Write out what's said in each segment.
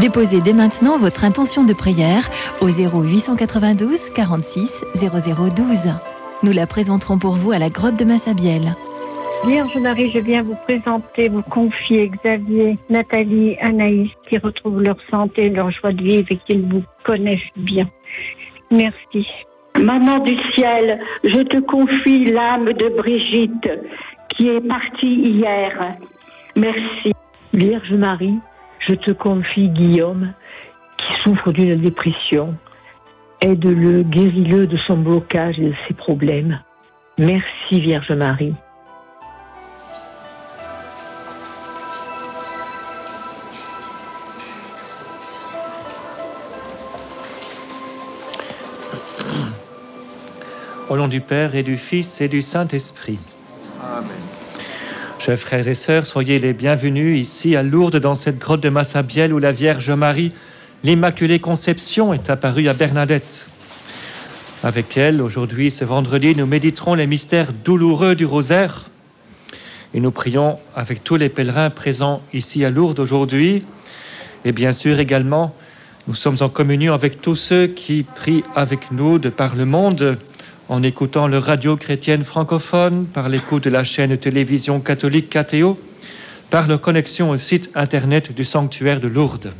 Déposez dès maintenant votre intention de prière au 0892 46 0012. Nous la présenterons pour vous à la grotte de Massabielle. Vierge Marie, je viens vous présenter, vous confier Xavier, Nathalie, Anaïs, qui retrouvent leur santé, leur joie de vivre et qui vous connaissent bien. Merci. Maman du ciel, je te confie l'âme de Brigitte, qui est partie hier. Merci. Vierge Marie, je te confie Guillaume, qui souffre d'une dépression. Aide-le, guéris-le de son blocage et de ses problèmes. Merci Vierge Marie. Au nom du Père et du Fils et du Saint-Esprit. Frères et sœurs, soyez les bienvenus ici à Lourdes, dans cette grotte de Massabielle où la Vierge Marie, l'Immaculée Conception, est apparue à Bernadette. Avec elle, aujourd'hui, ce vendredi, nous méditerons les mystères douloureux du rosaire. Et nous prions avec tous les pèlerins présents ici à Lourdes aujourd'hui. Et bien sûr également, nous sommes en communion avec tous ceux qui prient avec nous de par le monde en écoutant le radio chrétienne francophone, par l'écoute de la chaîne télévision catholique KTO, par leur connexion au site internet du sanctuaire de Lourdes.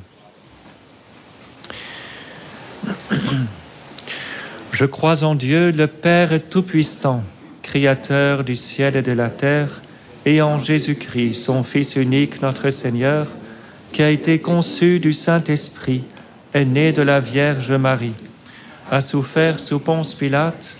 Je crois en Dieu, le Père Tout-Puissant, Créateur du ciel et de la terre, et en Jésus-Christ, son Fils unique, notre Seigneur, qui a été conçu du Saint-Esprit, est né de la Vierge Marie, a souffert sous Ponce Pilate,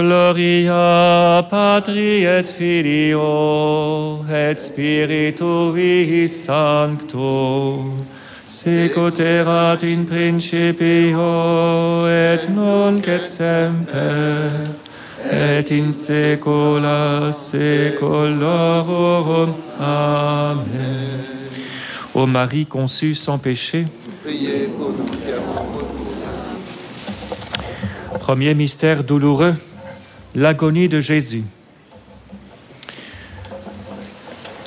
Gloria Patri et Filio et Spiritui Sancto, sicut erat in principio et nunc et semper, et in saecula saeculorum. Amen. Ô Marie conçue sans péché, Premier mystère douloureux, l'agonie de Jésus.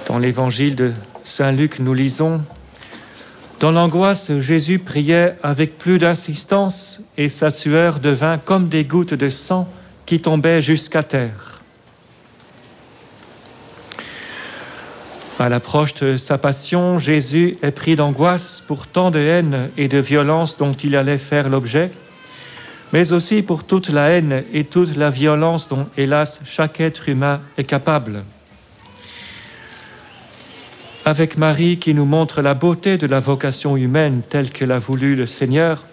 Dans l'évangile de Saint Luc, nous lisons Dans l'angoisse, Jésus priait avec plus d'insistance et sa sueur devint comme des gouttes de sang qui tombaient jusqu'à terre. À l'approche de sa passion, Jésus est pris d'angoisse pour tant de haine et de violence dont il allait faire l'objet, mais aussi pour toute la haine et toute la violence dont, hélas, chaque être humain est capable. Avec Marie qui nous montre la beauté de la vocation humaine telle que l'a voulu le Seigneur,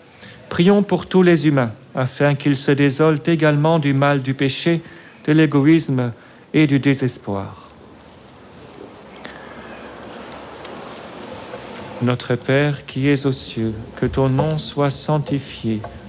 prions pour tous les humains, afin qu'ils se désolent également du mal du péché, de l'égoïsme et du désespoir. Notre Père qui es aux cieux, que ton nom soit sanctifié,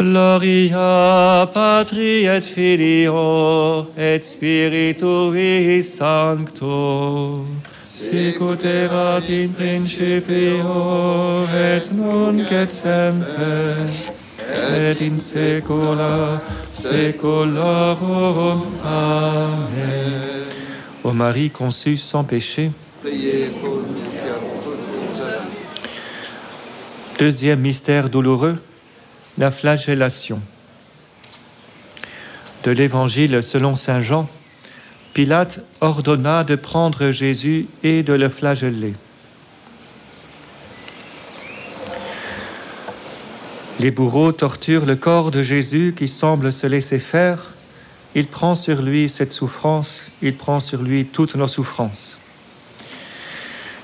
Gloria Patri et Filio et Spiritui Sancto. Sicut erat in principio et nunc et semper et in saecula saeculorum. Amen. Ô Marie conçue sans péché. Deuxième mystère douloureux, la flagellation. De l'Évangile selon Saint Jean, Pilate ordonna de prendre Jésus et de le flageller. Les bourreaux torturent le corps de Jésus qui semble se laisser faire. Il prend sur lui cette souffrance, il prend sur lui toutes nos souffrances.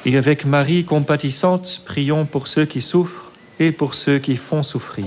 Et avec Marie compatissante, prions pour ceux qui souffrent et pour ceux qui font souffrir.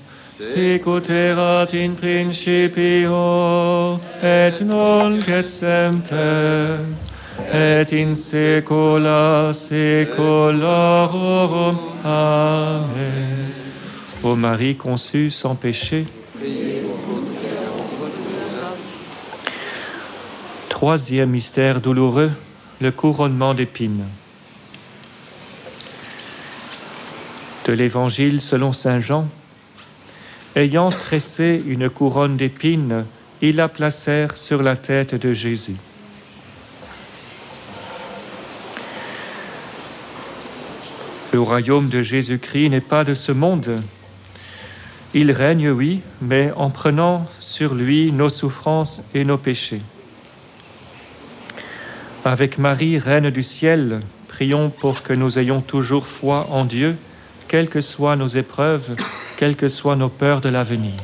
Sicut erat in principio et nunc et semper et in saecula saeculorum. Amen. Ô Marie conçue sans péché, Troisième mystère douloureux, le couronnement d'épines. De l'Évangile selon Saint Jean, ayant tressé une couronne d'épines, ils la placèrent sur la tête de Jésus. Le royaume de Jésus-Christ n'est pas de ce monde. Il règne, oui, mais en prenant sur lui nos souffrances et nos péchés. Avec Marie, Reine du ciel, prions pour que nous ayons toujours foi en Dieu, quelles que soient nos épreuves, quelles que soient nos peurs de l'avenir.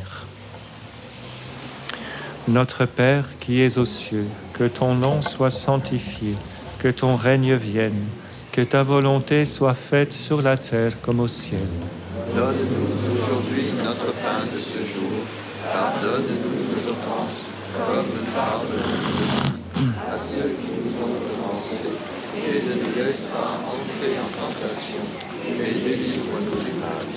Notre Père qui es aux cieux, que ton nom soit sanctifié, que ton règne vienne, que ta volonté soit faite sur la terre comme au ciel. Donne-nous aujourd'hui notre pain de ce jour. Pardonne-nous nos offenses, comme nous pardonnons à ceux qui nous ont offensés. Et ne nous laisse pas entrer en tentation, mais délivre-nous du mal.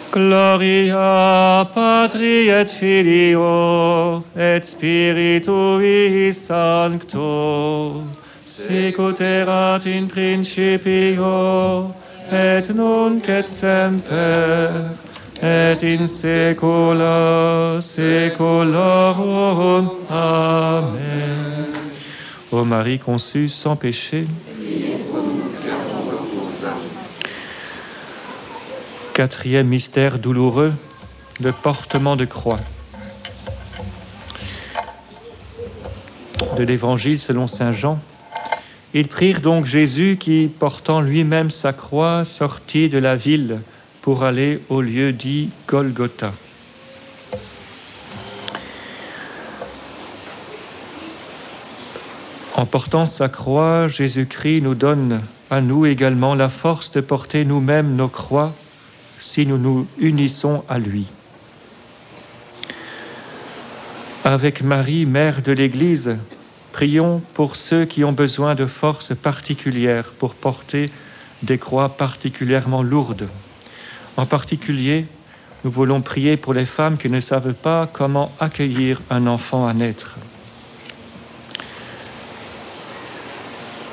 Gloria Patri et Filio et Spiritui Sancto, erat in principio et nunc et semper et in saecula saeculorum. Amen. Ô Marie conçue sans péché, Quatrième mystère douloureux, le portement de croix. De l'Évangile selon Saint Jean. Ils prirent donc Jésus qui, portant lui-même sa croix, sortit de la ville pour aller au lieu dit Golgotha. En portant sa croix, Jésus-Christ nous donne à nous également la force de porter nous-mêmes nos croix si nous nous unissons à lui. Avec Marie, Mère de l'Église, prions pour ceux qui ont besoin de forces particulières pour porter des croix particulièrement lourdes. En particulier, nous voulons prier pour les femmes qui ne savent pas comment accueillir un enfant à naître.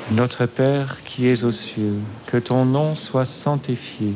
Notre Père qui es aux cieux, que ton nom soit sanctifié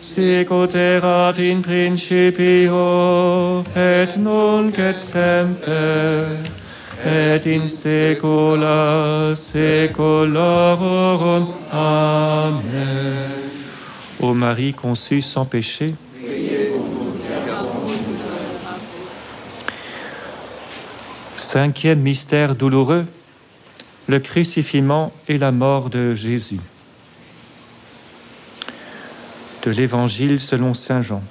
sicut erat in principio et nunc et semper et in saecula saeculorum. Amen. Ô Marie conçue sans péché, Cinquième mystère douloureux, le crucifiement et la mort de Jésus. De l'Évangile selon Saint Jean.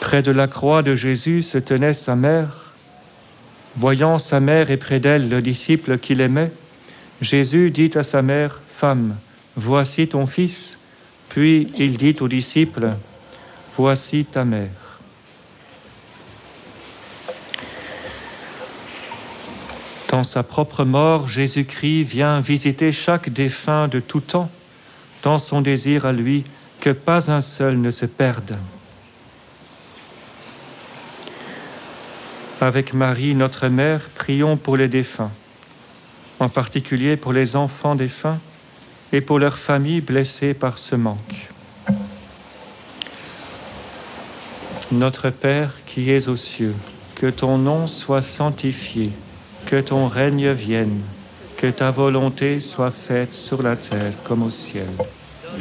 Près de la croix de Jésus se tenait sa mère. Voyant sa mère et près d'elle le disciple qu'il aimait, Jésus dit à sa mère, Femme, voici ton fils. Puis il dit au disciple, Voici ta mère. Dans sa propre mort, Jésus-Christ vient visiter chaque défunt de tout temps, dans son désir à lui que pas un seul ne se perde. Avec Marie, notre mère, prions pour les défunts, en particulier pour les enfants défunts et pour leurs familles blessées par ce manque. Notre Père qui es aux cieux, que ton nom soit sanctifié, que ton règne vienne, que ta volonté soit faite sur la terre comme au ciel.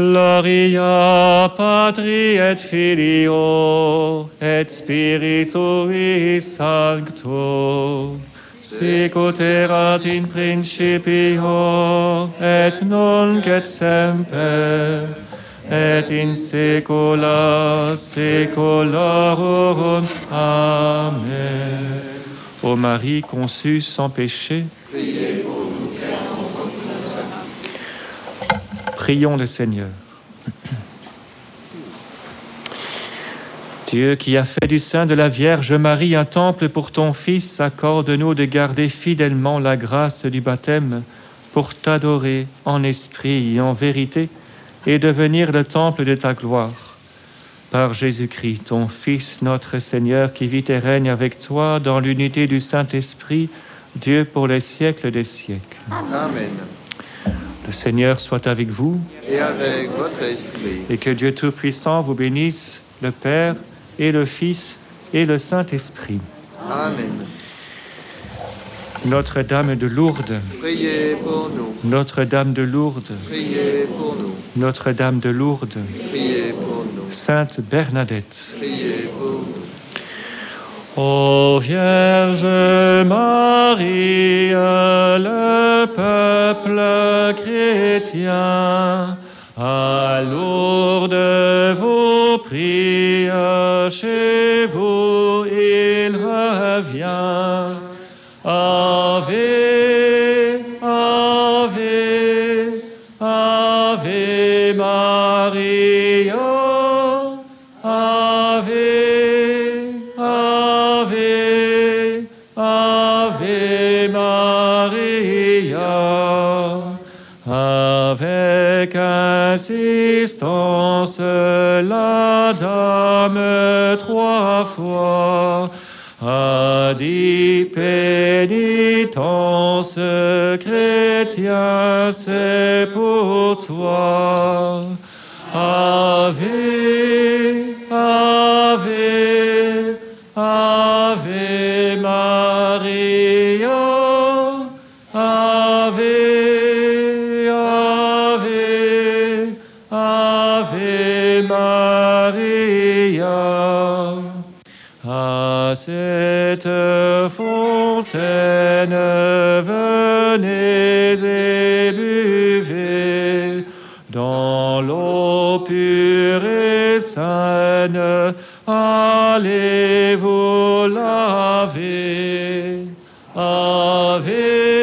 Gloria Patri et Filio et Spiritui Sancto. Sicut erat in principio et nunc et semper et in saecula saeculorum. Amen. Ô Marie conçue sans péché, Prions le Seigneur. Dieu qui a fait du sein de la Vierge Marie un temple pour ton Fils, accorde-nous de garder fidèlement la grâce du baptême pour t'adorer en esprit et en vérité et devenir le temple de ta gloire. Par Jésus-Christ, ton Fils, notre Seigneur, qui vit et règne avec toi dans l'unité du Saint-Esprit, Dieu pour les siècles des siècles. Amen. Le Seigneur soit avec vous Et avec votre esprit, et que Dieu Tout-Puissant vous bénisse, le Père et le Fils et le Saint-Esprit. Amen. Notre-Dame de Lourdes, Priez pour nous, Notre-Dame de Lourdes, priez pour nous, Notre-Dame de Lourdes, priez pour nous, Sainte Bernadette. priez pour nous. Ô Vierge Marie, peuple chrétien, à Lourdes vous prie, chez vous il revient. Insistance, la dame trois fois a dit pénitence, chrétien, c'est pour toi. Ave, Ave, Ave À cette fontaine, venez et buvez dans l'eau pure et saine. Allez vous laver. Ave,